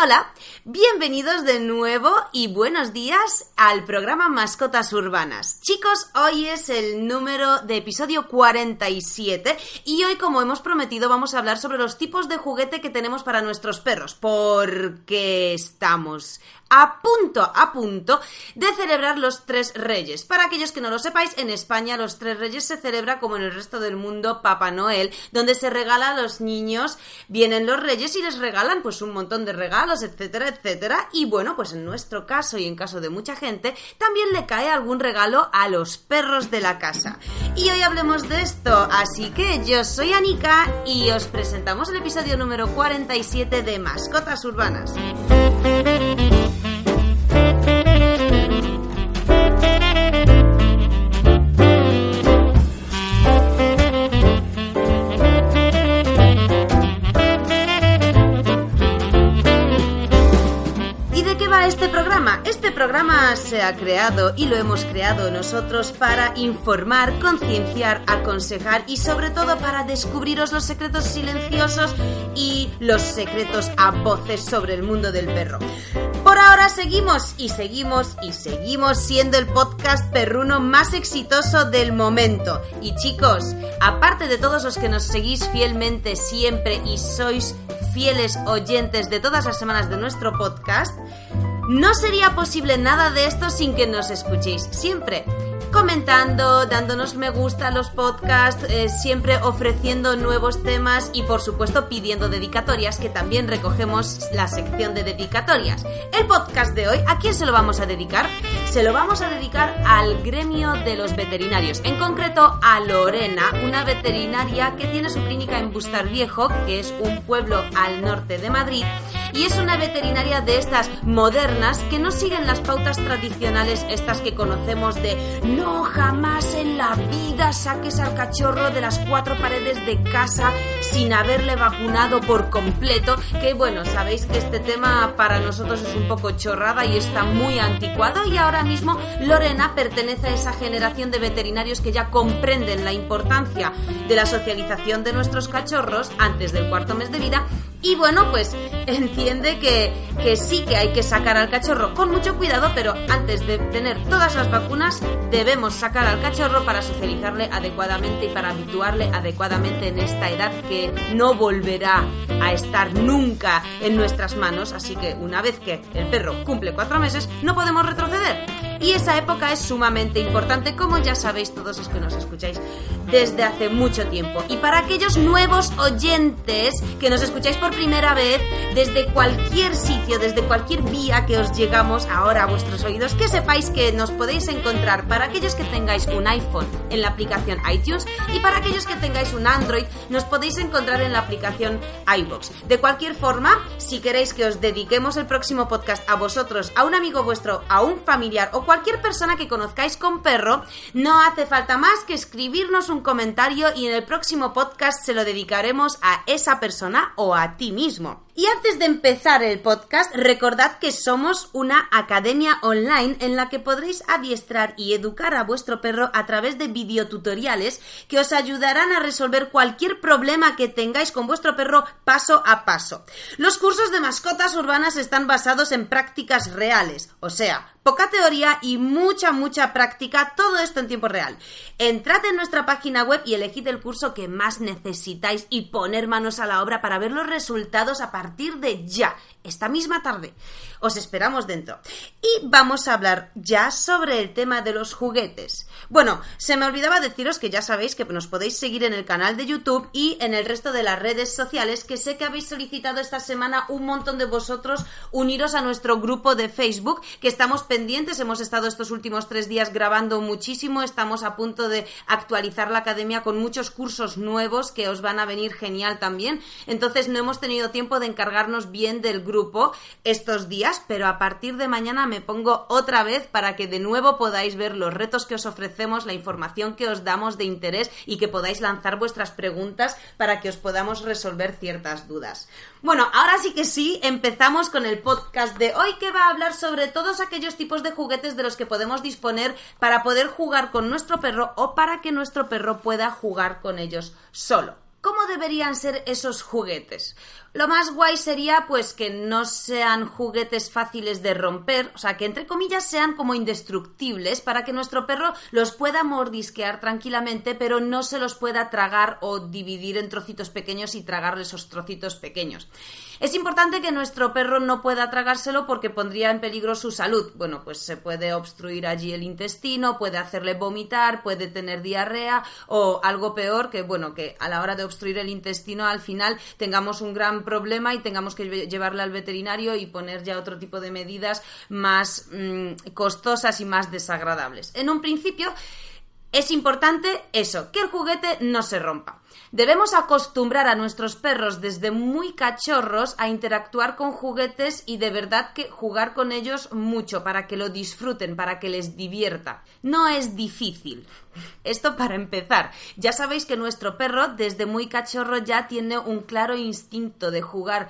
Hola, bienvenidos de nuevo y buenos días al programa Mascotas Urbanas. Chicos, hoy es el número de episodio 47 y hoy, como hemos prometido, vamos a hablar sobre los tipos de juguete que tenemos para nuestros perros, porque estamos a punto, a punto de celebrar los Tres Reyes. Para aquellos que no lo sepáis, en España los Tres Reyes se celebra como en el resto del mundo Papá Noel, donde se regala a los niños, vienen los reyes y les regalan pues un montón de regalos, etcétera, etcétera. Y bueno, pues en nuestro caso y en caso de mucha gente, también le cae algún regalo a los perros de la casa. Y hoy hablemos de esto, así que yo soy Anika y os presentamos el episodio número 47 de Mascotas Urbanas. Este programa? Este programa se ha creado y lo hemos creado nosotros para informar, concienciar, aconsejar y sobre todo para descubriros los secretos silenciosos y los secretos a voces sobre el mundo del perro. Por ahora seguimos y seguimos y seguimos siendo el podcast perruno más exitoso del momento. Y chicos, aparte de todos los que nos seguís fielmente siempre y sois fieles oyentes de todas las semanas de nuestro podcast, no sería posible nada de esto sin que nos escuchéis siempre comentando, dándonos me gusta a los podcasts, eh, siempre ofreciendo nuevos temas y por supuesto pidiendo dedicatorias, que también recogemos la sección de dedicatorias. El podcast de hoy, ¿a quién se lo vamos a dedicar? Se lo vamos a dedicar al gremio de los veterinarios, en concreto a Lorena, una veterinaria que tiene su clínica en Bustar Viejo, que es un pueblo al norte de Madrid, y es una veterinaria de estas modernas que no siguen las pautas tradicionales, estas que conocemos de no jamás en la vida saques al cachorro de las cuatro paredes de casa sin haberle vacunado por completo. Que bueno, sabéis que este tema para nosotros es un poco chorrada y está muy anticuado y ahora mismo Lorena pertenece a esa generación de veterinarios que ya comprenden la importancia de la socialización de nuestros cachorros antes del cuarto mes de vida y bueno, pues entiende que, que, sí que hay que sacar al cachorro con mucho cuidado, pero antes de tener todas las vacunas debemos sacar al cachorro para socializarle adecuadamente y para habituarle adecuadamente en esta edad que no volverá a estar nunca en nuestras manos. Así que una vez que el perro cumple cuatro meses, no podemos retroceder. Y esa época es sumamente importante, como ya sabéis todos los que nos escucháis desde hace mucho tiempo. Y para aquellos nuevos oyentes que nos escucháis por primera vez, desde cualquier sitio, desde cualquier vía que os llegamos ahora a vuestros oídos, que sepáis que nos podéis encontrar para aquellos que tengáis un iPhone en la aplicación iTunes y para aquellos que tengáis un Android, nos podéis encontrar en la aplicación iBox. De cualquier forma, si queréis que os dediquemos el próximo podcast a vosotros, a un amigo vuestro, a un familiar o cualquier persona que conozcáis con perro, no hace falta más que escribirnos un comentario y en el próximo podcast se lo dedicaremos a esa persona o a ti mismo. Y antes de empezar el podcast, recordad que somos una academia online en la que podréis adiestrar y educar a vuestro perro a través de videotutoriales que os ayudarán a resolver cualquier problema que tengáis con vuestro perro paso a paso. Los cursos de mascotas urbanas están basados en prácticas reales, o sea, poca teoría y mucha, mucha práctica, todo esto en tiempo real. Entrad en nuestra página web y elegid el curso que más necesitáis y poner manos a la obra para ver los resultados a partir de ya, esta misma tarde. Os esperamos dentro. Y vamos a hablar ya sobre el tema de los juguetes. Bueno, se me olvidaba deciros que ya sabéis que nos podéis seguir en el canal de YouTube y en el resto de las redes sociales, que sé que habéis solicitado esta semana un montón de vosotros uniros a nuestro grupo de Facebook, que estamos pendientes, hemos estado estos últimos tres días grabando muchísimo, estamos a punto de actualizar la academia con muchos cursos nuevos que os van a venir genial también, entonces no hemos tenido tiempo de encargarnos bien del grupo estos días, pero a partir de mañana me pongo otra vez para que de nuevo podáis ver los retos que os ofrecemos, la información que os damos de interés y que podáis lanzar vuestras preguntas para que os podamos resolver ciertas dudas. Bueno, ahora sí que sí, empezamos con el podcast de hoy que va a hablar sobre todos aquellos tipos de juguetes de los que podemos disponer para poder jugar con nuestro perro o para que nuestro perro pueda jugar con ellos solo. ¿Cómo deberían ser esos juguetes? Lo más guay sería pues que no sean juguetes fáciles de romper, o sea, que entre comillas sean como indestructibles para que nuestro perro los pueda mordisquear tranquilamente, pero no se los pueda tragar o dividir en trocitos pequeños y tragarle esos trocitos pequeños. Es importante que nuestro perro no pueda tragárselo porque pondría en peligro su salud. Bueno, pues se puede obstruir allí el intestino, puede hacerle vomitar, puede tener diarrea o algo peor que, bueno, que a la hora de obstruir el intestino al final tengamos un gran problema y tengamos que llevarle al veterinario y poner ya otro tipo de medidas más mm, costosas y más desagradables. En un principio es importante eso, que el juguete no se rompa. Debemos acostumbrar a nuestros perros desde muy cachorros a interactuar con juguetes y de verdad que jugar con ellos mucho para que lo disfruten, para que les divierta. No es difícil. Esto para empezar. Ya sabéis que nuestro perro desde muy cachorro ya tiene un claro instinto de jugar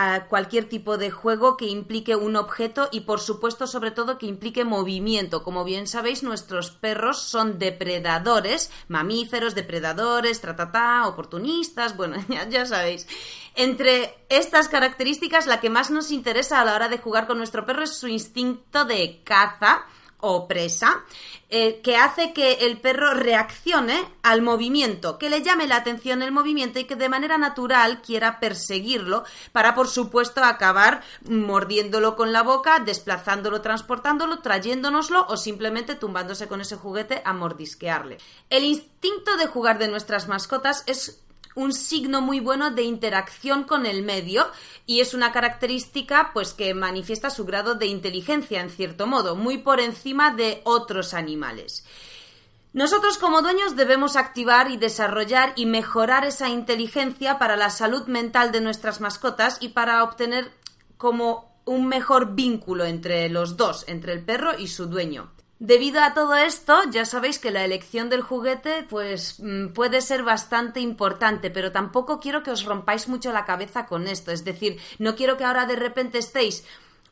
a cualquier tipo de juego que implique un objeto y por supuesto sobre todo que implique movimiento. Como bien sabéis, nuestros perros son depredadores, mamíferos, depredadores, tratatá, oportunistas, bueno, ya, ya sabéis. Entre estas características, la que más nos interesa a la hora de jugar con nuestro perro es su instinto de caza o presa, eh, que hace que el perro reaccione al movimiento, que le llame la atención el movimiento y que de manera natural quiera perseguirlo para, por supuesto, acabar mordiéndolo con la boca, desplazándolo, transportándolo, trayéndonoslo o simplemente tumbándose con ese juguete a mordisquearle. El instinto de jugar de nuestras mascotas es un signo muy bueno de interacción con el medio y es una característica pues que manifiesta su grado de inteligencia en cierto modo, muy por encima de otros animales. Nosotros como dueños debemos activar y desarrollar y mejorar esa inteligencia para la salud mental de nuestras mascotas y para obtener como un mejor vínculo entre los dos, entre el perro y su dueño. Debido a todo esto, ya sabéis que la elección del juguete pues mm, puede ser bastante importante, pero tampoco quiero que os rompáis mucho la cabeza con esto, es decir, no quiero que ahora de repente estéis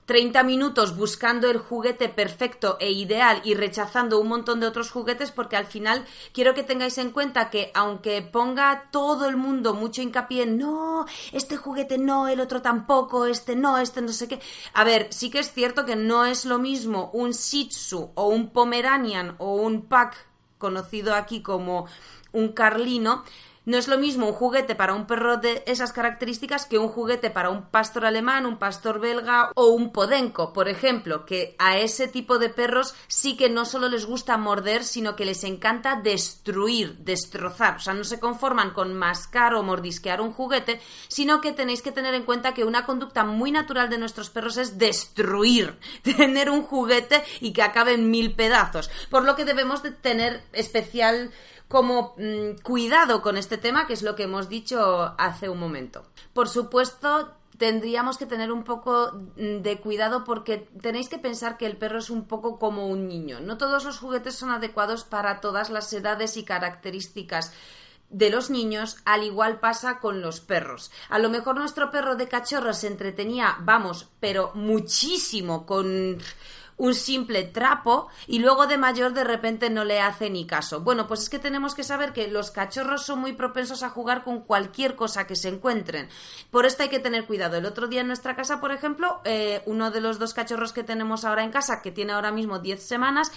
30 minutos buscando el juguete perfecto e ideal y rechazando un montón de otros juguetes porque al final quiero que tengáis en cuenta que aunque ponga todo el mundo mucho hincapié en no, este juguete no, el otro tampoco, este no, este no sé qué. A ver, sí que es cierto que no es lo mismo un Shih Tzu o un Pomeranian o un Pack conocido aquí como un Carlino no es lo mismo un juguete para un perro de esas características que un juguete para un pastor alemán, un pastor belga o un podenco, por ejemplo, que a ese tipo de perros sí que no solo les gusta morder, sino que les encanta destruir, destrozar. O sea, no se conforman con mascar o mordisquear un juguete, sino que tenéis que tener en cuenta que una conducta muy natural de nuestros perros es destruir, tener un juguete y que acabe en mil pedazos. Por lo que debemos de tener especial como mm, cuidado con este tema, que es lo que hemos dicho hace un momento. Por supuesto, tendríamos que tener un poco mm, de cuidado porque tenéis que pensar que el perro es un poco como un niño. No todos los juguetes son adecuados para todas las edades y características de los niños, al igual pasa con los perros. A lo mejor nuestro perro de cachorro se entretenía, vamos, pero muchísimo con un simple trapo y luego de mayor de repente no le hace ni caso. Bueno, pues es que tenemos que saber que los cachorros son muy propensos a jugar con cualquier cosa que se encuentren. Por esto hay que tener cuidado. El otro día en nuestra casa, por ejemplo, eh, uno de los dos cachorros que tenemos ahora en casa, que tiene ahora mismo 10 semanas,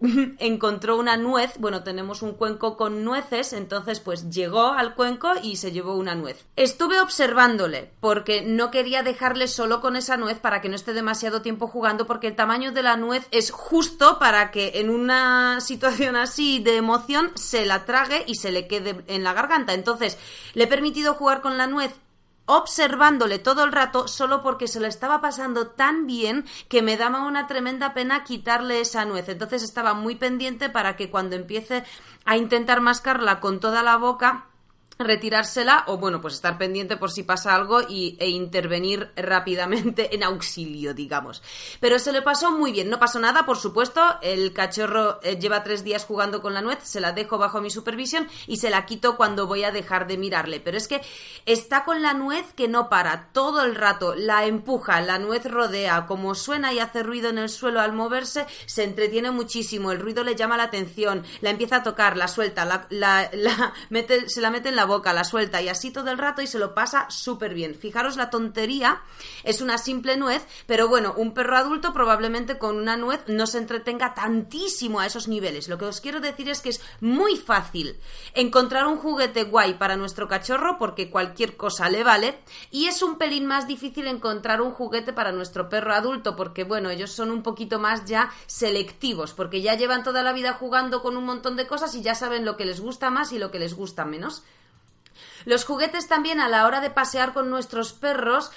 encontró una nuez, bueno, tenemos un cuenco con nueces, entonces pues llegó al cuenco y se llevó una nuez. Estuve observándole porque no quería dejarle solo con esa nuez para que no esté demasiado tiempo jugando porque el tamaño de la nuez es justo para que en una situación así de emoción se la trague y se le quede en la garganta. Entonces le he permitido jugar con la nuez observándole todo el rato solo porque se lo estaba pasando tan bien que me daba una tremenda pena quitarle esa nuez. Entonces estaba muy pendiente para que cuando empiece a intentar mascarla con toda la boca retirársela o bueno pues estar pendiente por si pasa algo y, e intervenir rápidamente en auxilio digamos. Pero se le pasó muy bien no pasó nada por supuesto. El cachorro eh, lleva tres días jugando con la nuez se la dejo bajo mi supervisión y se la quito cuando voy a dejar de mirarle. Pero es que está con la nuez que no para todo el rato. La empuja la nuez rodea. Como suena y hace ruido en el suelo al moverse se entretiene muchísimo. El ruido le llama la atención la empieza a tocar la suelta la, la, mete, se la mete en la boca, la suelta y así todo el rato y se lo pasa súper bien. Fijaros la tontería, es una simple nuez, pero bueno, un perro adulto probablemente con una nuez no se entretenga tantísimo a esos niveles. Lo que os quiero decir es que es muy fácil encontrar un juguete guay para nuestro cachorro porque cualquier cosa le vale y es un pelín más difícil encontrar un juguete para nuestro perro adulto porque bueno, ellos son un poquito más ya selectivos porque ya llevan toda la vida jugando con un montón de cosas y ya saben lo que les gusta más y lo que les gusta menos. Los juguetes también a la hora de pasear con nuestros perros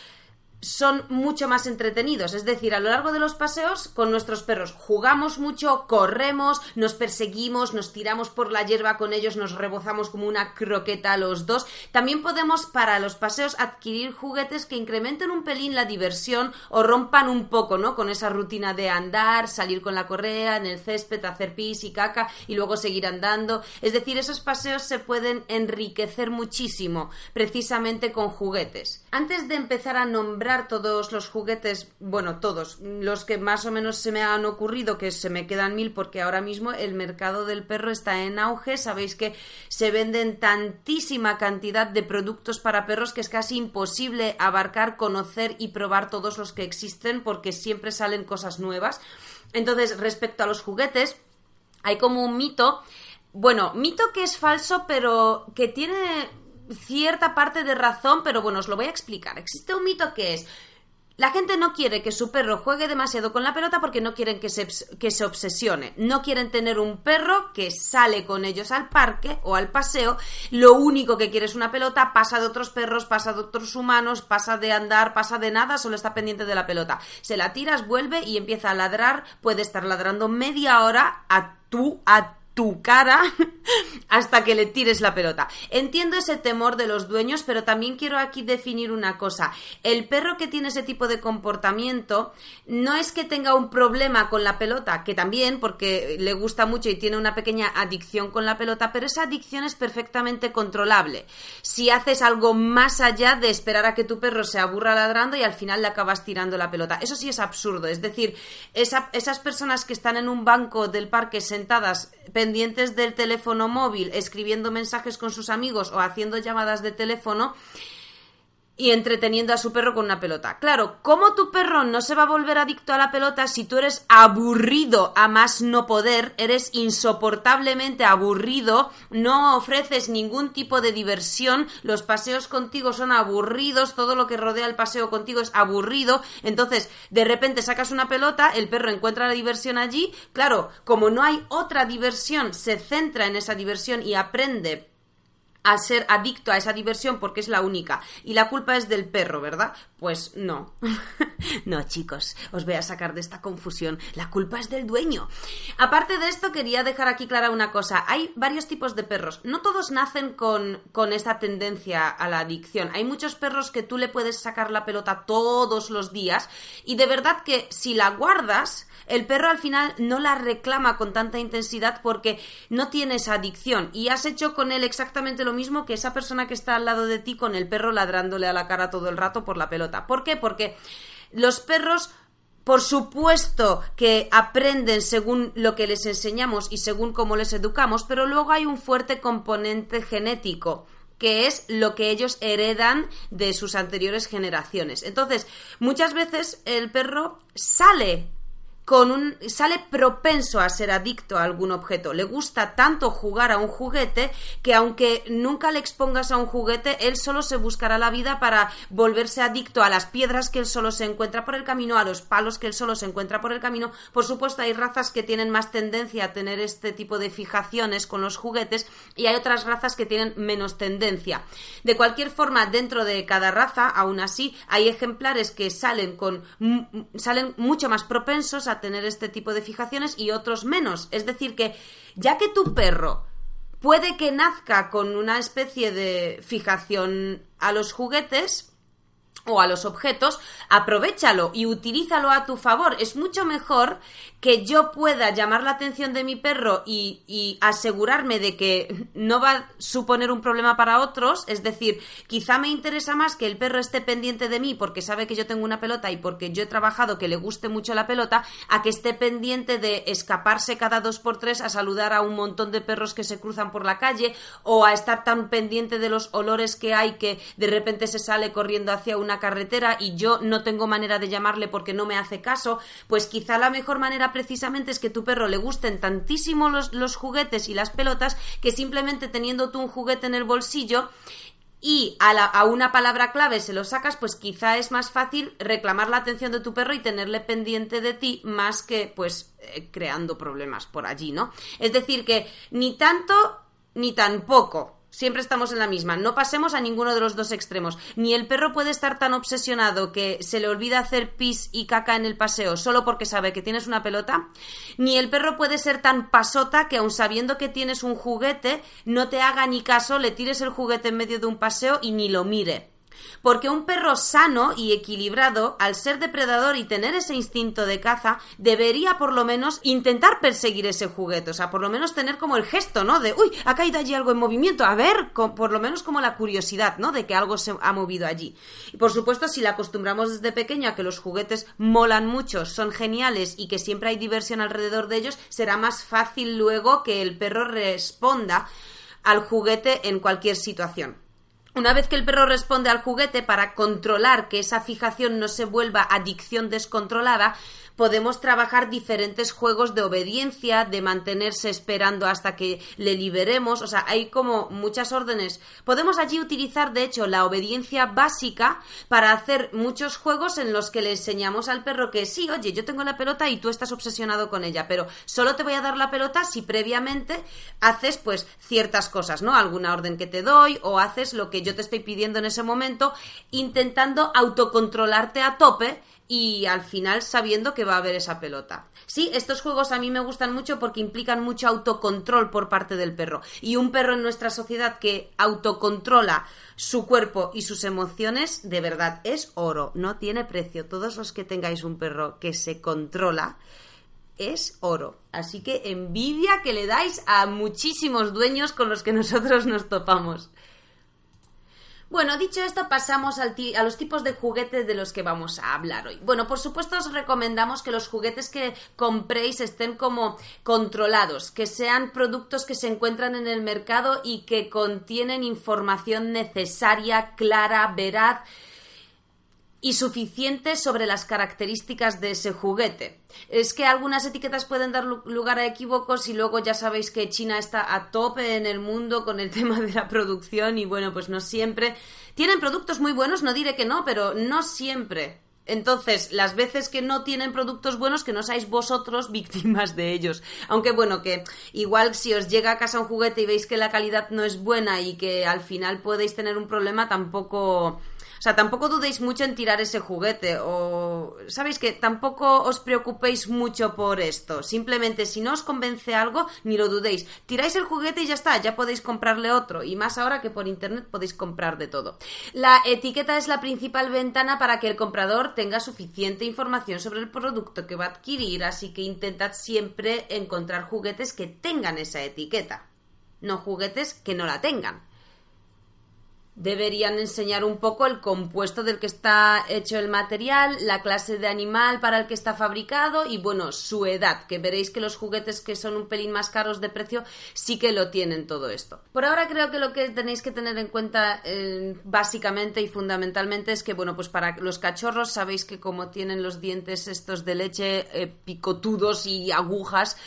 son mucho más entretenidos. Es decir, a lo largo de los paseos con nuestros perros jugamos mucho, corremos, nos perseguimos, nos tiramos por la hierba con ellos, nos rebozamos como una croqueta los dos. También podemos para los paseos adquirir juguetes que incrementen un pelín la diversión o rompan un poco, ¿no? Con esa rutina de andar, salir con la correa en el césped, hacer pis y caca y luego seguir andando. Es decir, esos paseos se pueden enriquecer muchísimo precisamente con juguetes. Antes de empezar a nombrar todos los juguetes, bueno, todos, los que más o menos se me han ocurrido, que se me quedan mil porque ahora mismo el mercado del perro está en auge, sabéis que se venden tantísima cantidad de productos para perros que es casi imposible abarcar, conocer y probar todos los que existen porque siempre salen cosas nuevas. Entonces, respecto a los juguetes, hay como un mito bueno, mito que es falso, pero que tiene cierta parte de razón, pero bueno, os lo voy a explicar. Existe un mito que es la gente no quiere que su perro juegue demasiado con la pelota porque no quieren que se, que se, obsesione. No quieren tener un perro que sale con ellos al parque o al paseo. Lo único que quiere es una pelota, pasa de otros perros, pasa de otros humanos, pasa de andar, pasa de nada, solo está pendiente de la pelota. Se la tiras, vuelve y empieza a ladrar. Puede estar ladrando media hora a tú, a tu cara hasta que le tires la pelota. Entiendo ese temor de los dueños, pero también quiero aquí definir una cosa. El perro que tiene ese tipo de comportamiento no es que tenga un problema con la pelota, que también, porque le gusta mucho y tiene una pequeña adicción con la pelota, pero esa adicción es perfectamente controlable. Si haces algo más allá de esperar a que tu perro se aburra ladrando y al final le acabas tirando la pelota. Eso sí es absurdo. Es decir, esas personas que están en un banco del parque sentadas pendientes del teléfono móvil, escribiendo mensajes con sus amigos o haciendo llamadas de teléfono, y entreteniendo a su perro con una pelota. Claro, ¿cómo tu perro no se va a volver adicto a la pelota si tú eres aburrido a más no poder, eres insoportablemente aburrido, no ofreces ningún tipo de diversión, los paseos contigo son aburridos, todo lo que rodea el paseo contigo es aburrido, entonces de repente sacas una pelota, el perro encuentra la diversión allí, claro, como no hay otra diversión, se centra en esa diversión y aprende a ser adicto a esa diversión porque es la única. Y la culpa es del perro, ¿verdad? Pues no. no, chicos, os voy a sacar de esta confusión. La culpa es del dueño. Aparte de esto, quería dejar aquí clara una cosa. Hay varios tipos de perros. No todos nacen con, con esta tendencia a la adicción. Hay muchos perros que tú le puedes sacar la pelota todos los días y de verdad que si la guardas, el perro al final no la reclama con tanta intensidad porque no tiene esa adicción y has hecho con él exactamente lo mismo que esa persona que está al lado de ti con el perro ladrándole a la cara todo el rato por la pelota. ¿Por qué? Porque los perros por supuesto que aprenden según lo que les enseñamos y según cómo les educamos, pero luego hay un fuerte componente genético que es lo que ellos heredan de sus anteriores generaciones. Entonces, muchas veces el perro sale con un sale propenso a ser adicto a algún objeto. Le gusta tanto jugar a un juguete que aunque nunca le expongas a un juguete, él solo se buscará la vida para volverse adicto a las piedras que él solo se encuentra por el camino, a los palos que él solo se encuentra por el camino. Por supuesto, hay razas que tienen más tendencia a tener este tipo de fijaciones con los juguetes y hay otras razas que tienen menos tendencia. De cualquier forma, dentro de cada raza, aún así, hay ejemplares que salen con salen mucho más propensos tener este tipo de fijaciones y otros menos. Es decir, que ya que tu perro puede que nazca con una especie de fijación a los juguetes, o a los objetos, aprovechalo y utilízalo a tu favor. Es mucho mejor que yo pueda llamar la atención de mi perro y, y, asegurarme de que no va a suponer un problema para otros, es decir, quizá me interesa más que el perro esté pendiente de mí porque sabe que yo tengo una pelota y porque yo he trabajado que le guste mucho la pelota, a que esté pendiente de escaparse cada dos por tres a saludar a un montón de perros que se cruzan por la calle o a estar tan pendiente de los olores que hay que de repente se sale corriendo hacia una carretera y yo no tengo manera de llamarle porque no me hace caso, pues quizá la mejor manera precisamente es que tu perro le gusten tantísimo los, los juguetes y las pelotas que simplemente teniendo tú un juguete en el bolsillo y a, una palabra clave se lo sacas, pues quizá es más fácil reclamar la atención de tu perro y tenerle pendiente de ti más que pues eh, creando problemas por allí, ¿no? Es decir, que ni tanto ni tampoco siempre estamos en la misma. No pasemos a ninguno de los dos extremos. Ni el perro puede estar tan obsesionado que se le olvida hacer pis y caca en el paseo solo porque sabe que tienes una pelota. Ni el perro puede ser tan pasota que aun sabiendo que tienes un juguete, no te haga ni caso, le tires el juguete en medio de un paseo y ni lo mire. Porque un perro sano y equilibrado, al ser depredador y tener ese instinto de caza, debería por lo menos intentar perseguir ese juguete. O sea, por lo menos tener como el gesto, ¿no? De, uy, ha caído allí algo en movimiento. A ver, por lo menos como la curiosidad, ¿no? De que algo se ha movido allí. Y por supuesto, si le acostumbramos desde pequeño a que los juguetes molan mucho, son geniales y que siempre hay diversión alrededor de ellos, será más fácil luego que el perro responda al juguete en cualquier situación. Una vez que el perro responde al juguete para controlar que esa fijación no se vuelva adicción descontrolada, podemos trabajar diferentes juegos de obediencia, de mantenerse esperando hasta que le liberemos. O sea, hay como muchas órdenes. Podemos allí utilizar, de hecho, la obediencia básica para hacer muchos juegos en los que le enseñamos al perro que sí, oye, yo tengo la pelota y tú estás obsesionado con ella, pero solo te voy a dar la pelota si previamente haces pues ciertas cosas, ¿no? Alguna orden que te doy o haces lo que yo te estoy pidiendo en ese momento, intentando autocontrolarte a tope y al final sabiendo que va a haber esa pelota. Sí, estos juegos a mí me gustan mucho porque implican mucho autocontrol por parte del perro. Y un perro en nuestra sociedad que autocontrola su cuerpo y sus emociones, de verdad, es oro, no tiene precio. Todos los que tengáis un perro que se controla, es oro. Así que envidia que le dais a muchísimos dueños con los que nosotros nos topamos. Bueno, dicho esto, pasamos al a los tipos de juguetes de los que vamos a hablar hoy. Bueno, por supuesto os recomendamos que los juguetes que compréis estén como controlados, que sean productos que se encuentran en el mercado y que contienen información necesaria, clara, veraz y suficiente sobre las características de ese juguete. Es que algunas etiquetas pueden dar lugar a equívocos y luego ya sabéis que China está a tope en el mundo con el tema de la producción y bueno, pues no siempre. Tienen productos muy buenos, no diré que no, pero no siempre. Entonces, las veces que no tienen productos buenos, que no seáis vosotros víctimas de ellos. Aunque bueno, que igual si os llega a casa un juguete y veis que la calidad no es buena y que al final podéis tener un problema, tampoco o sea, tampoco dudéis mucho en tirar ese juguete o, ¿sabéis que Tampoco os preocupéis mucho por esto. Simplemente si no os convence algo, ni lo dudéis. Tiráis el juguete y ya está, ya podéis comprarle otro. Y más ahora que por internet podéis comprar de todo. La etiqueta es la principal ventana para que el comprador tenga suficiente información sobre el producto que va a adquirir, así que intentad siempre encontrar juguetes que tengan esa etiqueta. No juguetes que no la tengan deberían enseñar un poco el compuesto del que está hecho el material, la clase de animal para el que está fabricado y bueno, su edad, que veréis que los juguetes que son un pelín más caros de precio sí que lo tienen todo esto. Por ahora creo que lo que tenéis que tener en cuenta eh, básicamente y fundamentalmente es que bueno, pues para los cachorros sabéis que como tienen los dientes estos de leche eh, picotudos y agujas,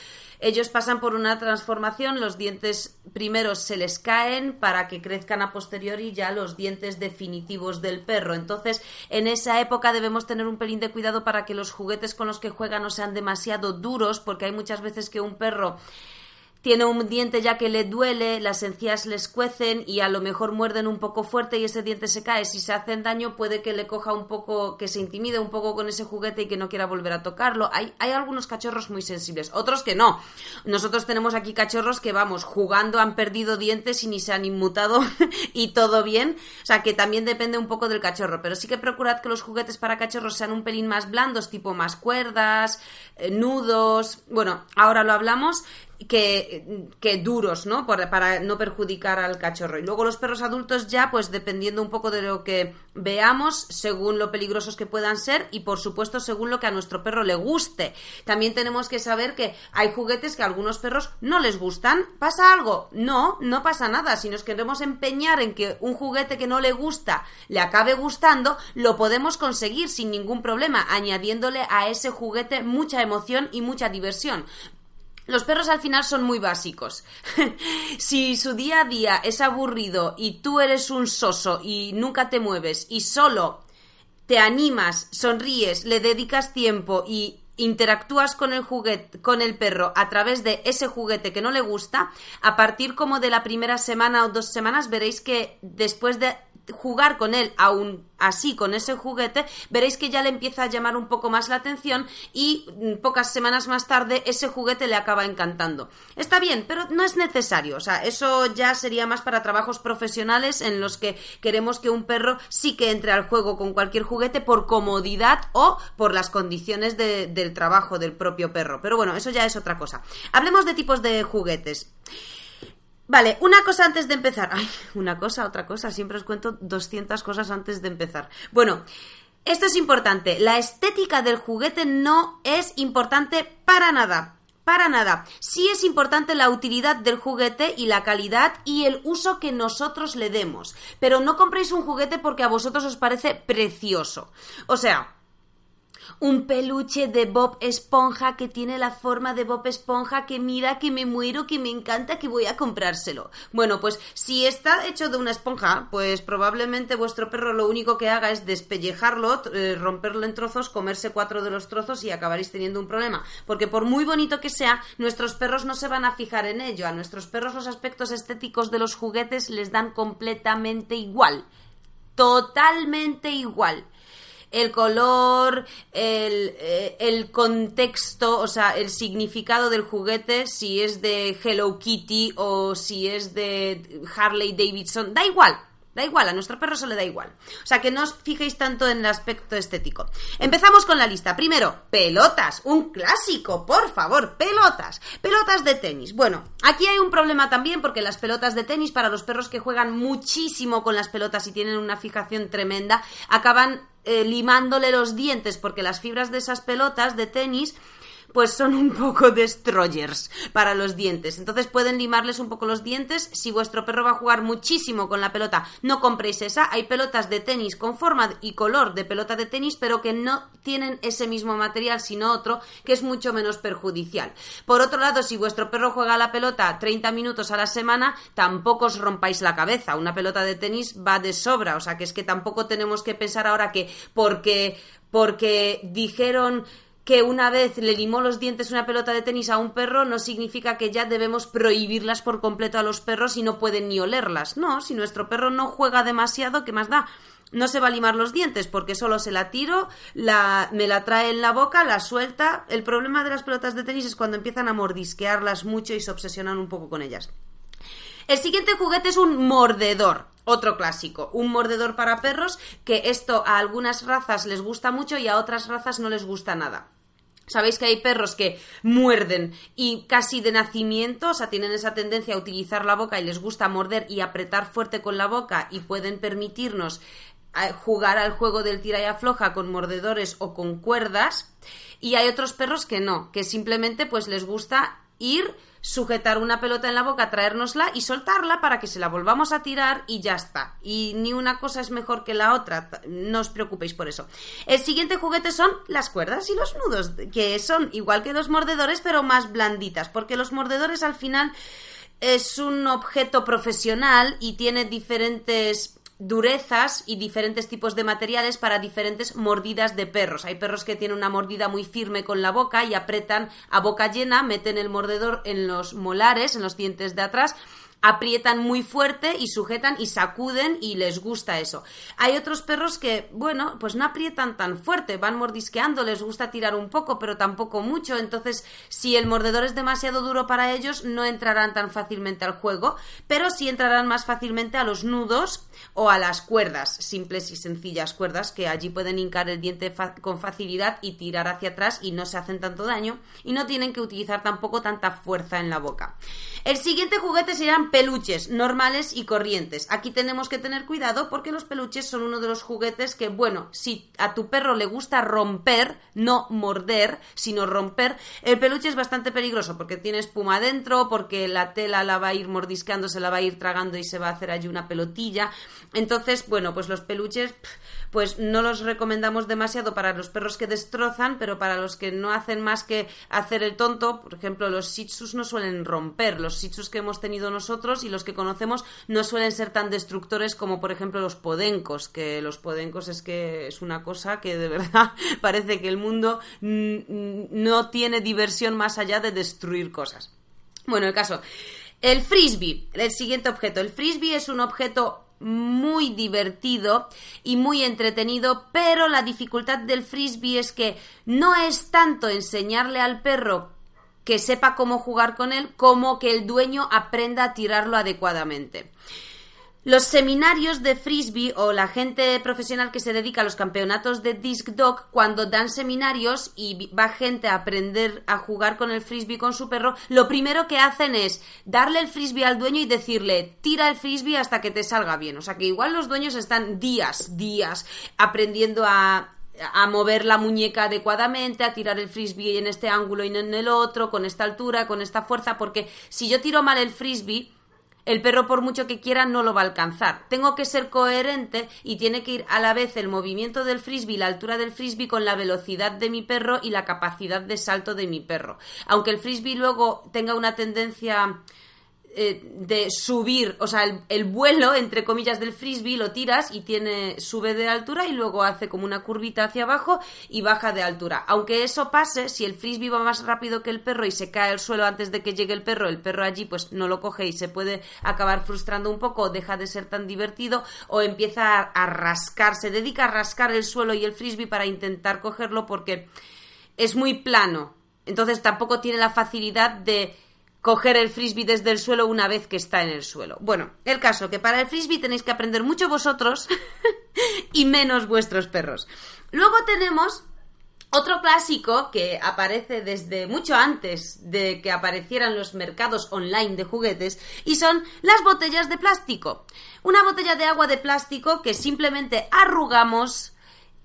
ellos pasan por una transformación, los dientes primeros se les caen para que crezcan a posteriori ya los dientes definitivos del perro. Entonces, en esa época debemos tener un pelín de cuidado para que los juguetes con los que juegan no sean demasiado duros, porque hay muchas veces que un perro tiene un diente ya que le duele, las encías les cuecen y a lo mejor muerden un poco fuerte y ese diente se cae. Si se hacen daño, puede que le coja un poco, que se intimide un poco con ese juguete y que no quiera volver a tocarlo. Hay, hay algunos cachorros muy sensibles, otros que no. Nosotros tenemos aquí cachorros que, vamos, jugando han perdido dientes y ni se han inmutado y todo bien. O sea, que también depende un poco del cachorro. Pero sí que procurad que los juguetes para cachorros sean un pelín más blandos, tipo más cuerdas, eh, nudos. Bueno, ahora lo hablamos que, que duros, ¿no? para no perjudicar al cachorro. Y luego los perros adultos ya, pues dependiendo un poco de lo que veamos, según lo peligrosos que puedan ser y por supuesto según lo que a nuestro perro le guste. También tenemos que saber que hay juguetes que a algunos perros no les gustan. ¿Pasa algo? No, no pasa nada. Si nos queremos empeñar en que un juguete que no le gusta le acabe gustando, lo podemos conseguir sin ningún problema, añadiéndole a ese juguete mucha emoción y mucha diversión. Los perros al final son muy básicos. si su día a día es aburrido y tú eres un soso y nunca te mueves y solo te animas, sonríes, le dedicas tiempo y interactúas con el juguete, con el perro a través de ese juguete que no le gusta, a partir como de la primera semana o dos semanas veréis que después de jugar con él aún así con ese juguete, veréis que ya le empieza a llamar un poco más la atención y mm, pocas semanas más tarde ese juguete le acaba encantando. Está bien, pero no es necesario. O sea, eso ya sería más para trabajos profesionales en los que queremos que un perro sí que entre al juego con cualquier juguete por comodidad o por las condiciones del trabajo del propio perro. Pero bueno, eso ya es otra cosa. Hablemos de tipos de juguetes. Vale, una cosa antes de empezar. Ay, una cosa, otra cosa. Siempre os cuento 200 cosas antes de empezar. Bueno, esto es importante. La estética del juguete no es importante para nada. Para nada. Sí es importante la utilidad del juguete y la calidad y el uso que nosotros le demos. Pero no compréis un juguete porque a vosotros os parece precioso. O sea, un peluche de Bob Esponja que tiene la forma de Bob Esponja que mira que me muero, que me encanta, que voy a comprárselo. Bueno, pues si está hecho de una esponja, pues probablemente vuestro perro lo único que haga es despellejarlo, eh, romperlo en trozos, comerse cuatro de los trozos y acabaréis teniendo un problema. Porque por muy bonito que sea, nuestros perros no se van a fijar en ello. A nuestros perros los aspectos estéticos de los juguetes les dan completamente igual. Totalmente igual el color, el, eh, el, contexto, o sea, el significado del juguete, si es de Hello Kitty o si es de Harley Davidson, da igual. Da igual, a nuestro perro se le da igual. O sea, que no os fijéis tanto en el aspecto estético. Empezamos con la lista. Primero, pelotas. Un clásico, por favor, pelotas. Pelotas de tenis. Bueno, aquí hay un problema también porque las pelotas de tenis, para los perros que juegan muchísimo con las pelotas y tienen una fijación tremenda, acaban eh, limándole los dientes porque las fibras de esas pelotas de tenis pues son un poco destroyers para los dientes. Entonces pueden limarles un poco los dientes. Si vuestro perro va a jugar muchísimo con la pelota, no compréis esa. Hay pelotas de tenis con forma y color de pelota de tenis, pero que no tienen ese mismo material, sino otro, que es mucho menos perjudicial. Por otro lado, si vuestro perro juega la pelota 30 minutos a la semana, tampoco os rompáis la cabeza. Una pelota de tenis va de sobra. O sea que es que tampoco tenemos que pensar ahora que porque porque dijeron que una vez le limó los dientes una pelota de tenis a un perro no significa que ya debemos prohibirlas por completo a los perros y no pueden ni olerlas. No, si nuestro perro no juega demasiado, ¿qué más da? No se va a limar los dientes porque solo se la tiro, la, me la trae en la boca, la suelta. El problema de las pelotas de tenis es cuando empiezan a mordisquearlas mucho y se obsesionan un poco con ellas. El siguiente juguete es un mordedor. Otro clásico, un mordedor para perros, que esto a algunas razas les gusta mucho y a otras razas no les gusta nada. Sabéis que hay perros que muerden y casi de nacimiento, o sea, tienen esa tendencia a utilizar la boca y les gusta morder y apretar fuerte con la boca y pueden permitirnos eh, jugar al juego del tira y afloja con mordedores o con cuerdas. Y hay otros perros que no, que simplemente pues les gusta ir sujetar una pelota en la boca, traérnosla y soltarla para que se la volvamos a tirar y ya está. Y ni una cosa es mejor que la otra, no os preocupéis por eso. El siguiente juguete son las cuerdas y los nudos, que son igual que los mordedores, pero más blanditas, porque los mordedores al final es un objeto profesional y tiene diferentes durezas y diferentes tipos de materiales para diferentes mordidas de perros. Hay perros que tienen una mordida muy firme con la boca y apretan a boca llena, meten el mordedor en los molares, en los dientes de atrás aprietan muy fuerte y sujetan y sacuden y les gusta eso. Hay otros perros que, bueno, pues no aprietan tan fuerte, van mordisqueando, les gusta tirar un poco, pero tampoco mucho, entonces si el mordedor es demasiado duro para ellos, no entrarán tan fácilmente al juego, pero sí entrarán más fácilmente a los nudos o a las cuerdas, simples y sencillas cuerdas que allí pueden hincar el diente con facilidad y tirar hacia atrás y no se hacen tanto daño y no tienen que utilizar tampoco tanta fuerza en la boca. El siguiente juguete serán peluches normales y corrientes. Aquí tenemos que tener cuidado porque los peluches son uno de los juguetes que, bueno, si a tu perro le gusta romper, no morder, sino romper, el peluche es bastante peligroso porque tiene espuma dentro, porque la tela la va a ir mordiscando, se la va a ir tragando y se va a hacer allí una pelotilla. Entonces, bueno, pues los peluches pues no los recomendamos demasiado para los perros que destrozan, pero para los que no hacen más que hacer el tonto, por ejemplo, los shih no suelen romper, los shih que hemos tenido nosotros y los que conocemos no suelen ser tan destructores como por ejemplo los podencos, que los podencos es que es una cosa que de verdad parece que el mundo no tiene diversión más allá de destruir cosas. Bueno, el caso, el frisbee, el siguiente objeto. El frisbee es un objeto muy divertido y muy entretenido, pero la dificultad del frisbee es que no es tanto enseñarle al perro que sepa cómo jugar con él, como que el dueño aprenda a tirarlo adecuadamente. Los seminarios de frisbee o la gente profesional que se dedica a los campeonatos de disc dog, cuando dan seminarios y va gente a aprender a jugar con el frisbee con su perro, lo primero que hacen es darle el frisbee al dueño y decirle, tira el frisbee hasta que te salga bien. O sea que igual los dueños están días, días aprendiendo a, a mover la muñeca adecuadamente, a tirar el frisbee en este ángulo y en el otro, con esta altura, con esta fuerza, porque si yo tiro mal el frisbee, el perro por mucho que quiera no lo va a alcanzar. Tengo que ser coherente y tiene que ir a la vez el movimiento del frisbee, la altura del frisbee con la velocidad de mi perro y la capacidad de salto de mi perro. Aunque el frisbee luego tenga una tendencia eh, de subir, o sea, el, vuelo, entre comillas, del frisbee lo tiras y tiene, sube de altura y luego hace como una curvita hacia abajo y baja de altura. Aunque eso pase, si el frisbee va más rápido que el perro y se cae al suelo antes de que llegue el perro, el perro allí pues no lo coge y se puede acabar frustrando un poco, deja de ser tan divertido o empieza a, a rascar, se dedica a rascar el suelo y el frisbee para intentar cogerlo porque es muy plano. Entonces tampoco tiene la facilidad de coger el frisbee desde el suelo una vez que está en el suelo. Bueno, el caso que para el frisbee tenéis que aprender mucho vosotros y menos vuestros perros. Luego tenemos otro clásico que aparece desde mucho antes de que aparecieran los mercados online de juguetes y son las botellas de plástico. Una botella de agua de plástico que simplemente arrugamos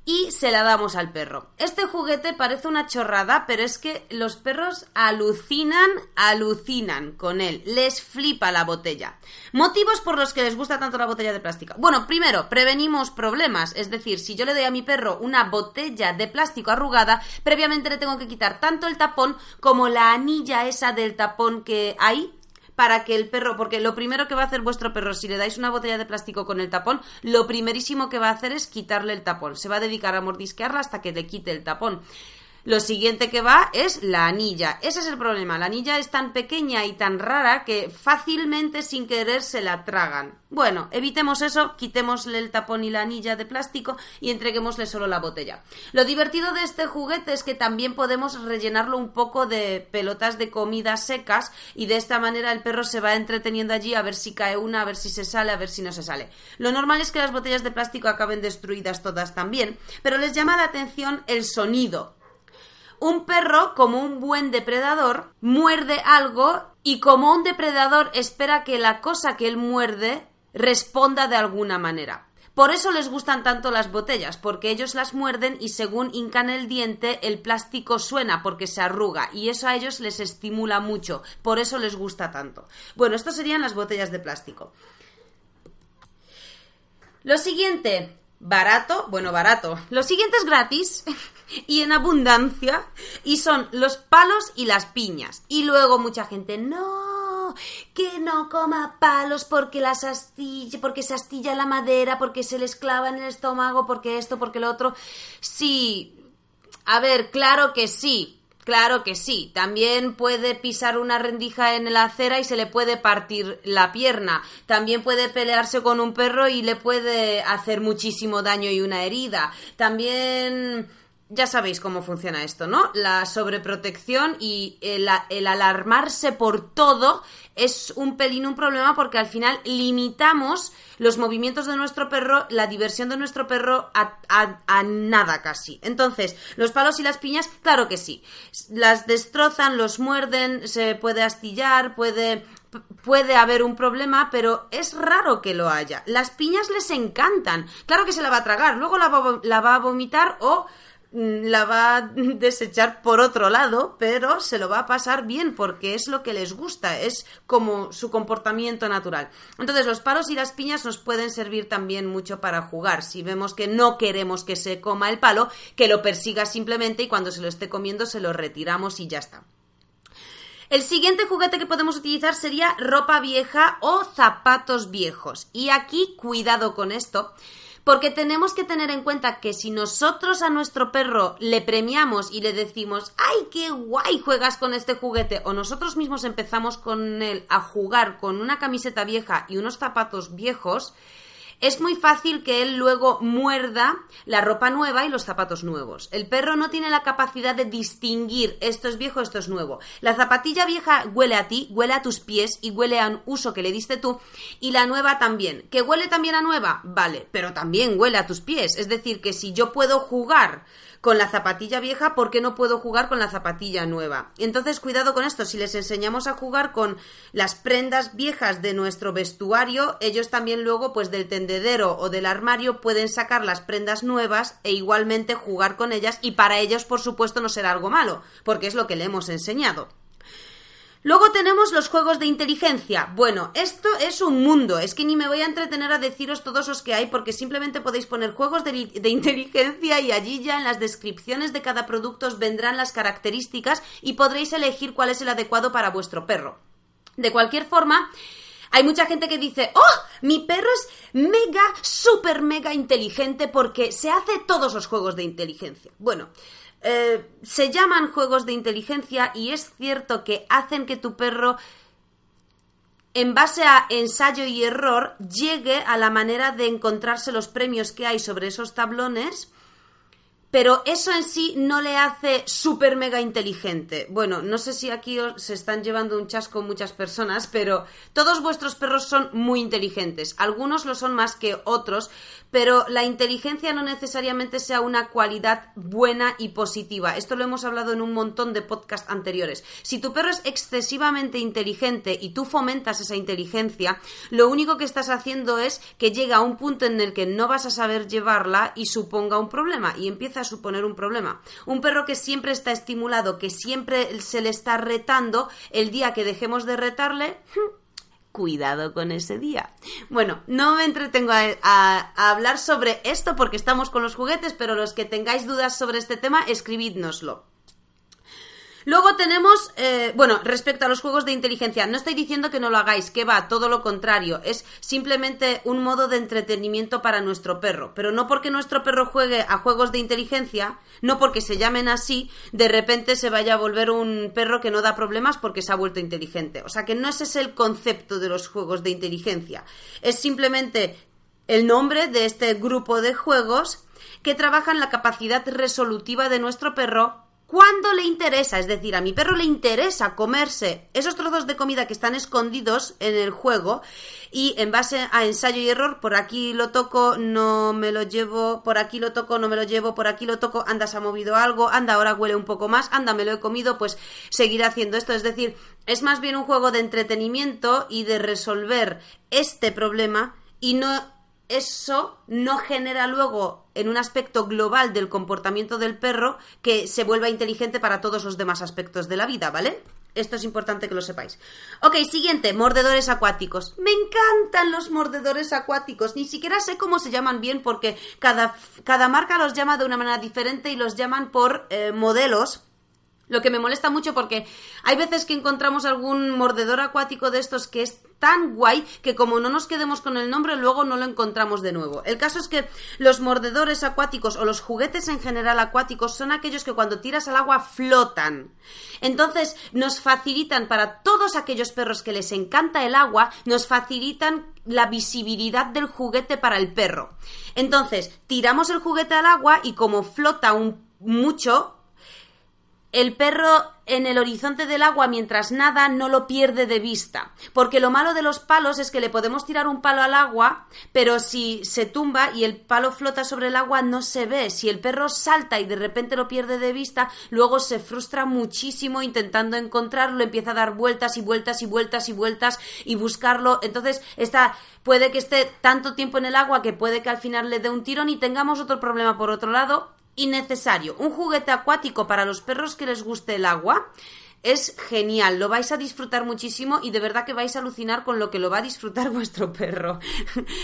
y se la damos al perro. Este juguete parece una chorrada, pero es que los perros alucinan, alucinan con él. Les flipa la botella. Motivos por los que les gusta tanto la botella de plástico. Bueno, primero, prevenimos problemas. Es decir, si yo le doy a mi perro una botella de plástico arrugada, previamente le tengo que quitar tanto el tapón como la anilla esa del tapón que hay para que el perro, porque lo primero que va a hacer vuestro perro si le dais una botella de plástico con el tapón, lo primerísimo que va a hacer es quitarle el tapón. Se va a dedicar a mordisquearla hasta que le quite el tapón. Lo siguiente que va es la anilla. Ese es el problema. La anilla es tan pequeña y tan rara que fácilmente sin querer se la tragan. Bueno, evitemos eso, quitémosle el tapón y la anilla de plástico y entreguémosle solo la botella. Lo divertido de este juguete es que también podemos rellenarlo un poco de pelotas de comida secas y de esta manera el perro se va entreteniendo allí a ver si cae una, a ver si se sale, a ver si no se sale. Lo normal es que las botellas de plástico acaben destruidas todas también, pero les llama la atención el sonido un perro, como un buen depredador, muerde algo y como un depredador espera que la cosa que él muerde responda de alguna manera. Por eso les gustan tanto las botellas, porque ellos las muerden y según hincan el diente el plástico suena porque se arruga y eso a ellos les estimula mucho, por eso les gusta tanto. Bueno, esto serían las botellas de plástico. Lo siguiente, barato, bueno, barato. Lo siguiente es gratis y en abundancia y son los palos y las piñas. Y luego mucha gente, no, que no coma palos porque las astilla, porque se astilla la madera, porque se les clava en el estómago, porque esto, porque lo otro. Sí, a ver, claro que sí, Claro que sí. También puede pisar una rendija en la acera y se le puede partir la pierna. También puede pelearse con un perro y le puede hacer muchísimo daño y una herida. También ya sabéis cómo funciona esto, ¿no? La sobreprotección y el, alarmarse por todo es un pelín un problema porque al final limitamos los movimientos de nuestro perro, la diversión de nuestro perro a, nada casi. Entonces, los palos y las piñas, claro que sí. Las destrozan, los muerden, se puede astillar, puede puede haber un problema, pero es raro que lo haya. Las piñas les encantan. Claro que se la va a tragar, luego la va a vomitar o la va a desechar por otro lado, pero se lo va a pasar bien porque es lo que les gusta, es como su comportamiento natural. Entonces los palos y las piñas nos pueden servir también mucho para jugar. Si vemos que no queremos que se coma el palo, que lo persiga simplemente y cuando se lo esté comiendo se lo retiramos y ya está. El siguiente juguete que podemos utilizar sería ropa vieja o zapatos viejos. Y aquí cuidado con esto porque tenemos que tener en cuenta que si nosotros a nuestro perro le premiamos y le decimos, ¡ay, qué guay juegas con este juguete! O nosotros mismos empezamos con él a jugar con una camiseta vieja y unos zapatos viejos, es muy fácil que él luego muerda la ropa nueva y los zapatos nuevos. El perro no tiene la capacidad de distinguir esto es viejo, esto es nuevo. La zapatilla vieja huele a ti, huele a tus pies y huele a un uso que le diste tú. Y la nueva también. ¿Que huele también a nueva? Vale, pero también huele a tus pies. Es decir, que si yo puedo jugar con la zapatilla vieja, ¿por qué no puedo jugar con la zapatilla nueva? Entonces, cuidado con esto, si les enseñamos a jugar con las prendas viejas de nuestro vestuario, ellos también luego, pues del tendedero o del armario, pueden sacar las prendas nuevas e igualmente jugar con ellas y para ellos, por supuesto, no será algo malo, porque es lo que le hemos enseñado. Luego tenemos los juegos de inteligencia. Bueno, esto es un mundo. Es que ni me voy a entretener a deciros todos los que hay porque simplemente podéis poner juegos de, inteligencia y allí ya en las descripciones de cada producto os vendrán las características y podréis elegir cuál es el adecuado para vuestro perro. De cualquier forma, hay mucha gente que dice, oh, mi perro es mega, super mega inteligente porque se hace todos los juegos de inteligencia. Bueno, eh, se llaman juegos de inteligencia y es cierto que hacen que tu perro en base a ensayo y error, llegue a la manera de encontrarse los premios que hay sobre esos tablones pero eso en sí no le hace súper mega inteligente. Bueno, no sé si aquí se están llevando un chasco muchas personas, pero todos vuestros perros son muy inteligentes. Algunos lo son más que otros, pero la inteligencia no necesariamente sea una cualidad buena y positiva. Esto lo hemos hablado en un montón de podcasts anteriores. Si tu perro es excesivamente inteligente y tú fomentas esa inteligencia, lo único que estás haciendo es que llega a un punto en el que no vas a saber llevarla y suponga un problema y empieza a suponer un problema. Un perro que siempre está estimulado, que siempre se le está retando, el día que dejemos de retarle, cuidado con ese día. Bueno, no me entretengo a, hablar sobre esto porque estamos con los juguetes, pero los que tengáis dudas sobre este tema, escribidnoslo. Luego tenemos, eh, bueno, respecto a los juegos de inteligencia, no estoy diciendo que no lo hagáis, que va, todo lo contrario, es simplemente un modo de entretenimiento para nuestro perro, pero no porque nuestro perro juegue a juegos de inteligencia, no porque se llamen así, de repente se vaya a volver un perro que no da problemas porque se ha vuelto inteligente. O sea que no ese es el concepto de los juegos de inteligencia, es simplemente el nombre de este grupo de juegos que trabajan la capacidad resolutiva de nuestro perro cuando le interesa, es decir, a mi perro le interesa comerse esos trozos de comida que están escondidos en el juego y en base a ensayo y error, por aquí lo toco, no me lo llevo, por aquí lo toco, no me lo llevo, por aquí lo toco, anda, se ha movido algo, anda, ahora huele un poco más, anda, me lo he comido, pues seguiré haciendo esto. Es decir, es más bien un juego de entretenimiento y de resolver este problema y no eso no genera luego en un aspecto global del comportamiento del perro que se vuelva inteligente para todos los demás aspectos de la vida, ¿vale? Esto es importante que lo sepáis. Ok, siguiente, mordedores acuáticos. Me encantan los mordedores acuáticos. Ni siquiera sé cómo se llaman bien porque cada, cada marca los llama de una manera diferente y los llaman por eh, modelos Lo que me molesta mucho porque hay veces que encontramos algún mordedor acuático de estos que es tan guay que como no nos quedemos con el nombre luego no lo encontramos de nuevo. El caso es que los mordedores acuáticos o los juguetes en general acuáticos son aquellos que cuando tiras al agua flotan. Entonces nos facilitan para todos aquellos perros que les encanta el agua, nos facilitan la visibilidad del juguete para el perro. Entonces tiramos el juguete al agua y como flota un mucho, el perro en el horizonte del agua mientras nada no lo pierde de vista. Porque lo malo de los palos es que le podemos tirar un palo al agua, pero si se tumba y el palo flota sobre el agua no se ve. Si el perro salta y de repente lo pierde de vista, luego se frustra muchísimo intentando encontrarlo, empieza a dar vueltas y vueltas y vueltas y vueltas y buscarlo. Entonces, está, puede que esté tanto tiempo en el agua que puede que al final le dé un tirón y tengamos otro problema por otro lado innecesario. Un juguete acuático para los perros que les guste el agua es genial, lo vais a disfrutar muchísimo y de verdad que vais a alucinar con lo que lo va a disfrutar vuestro perro.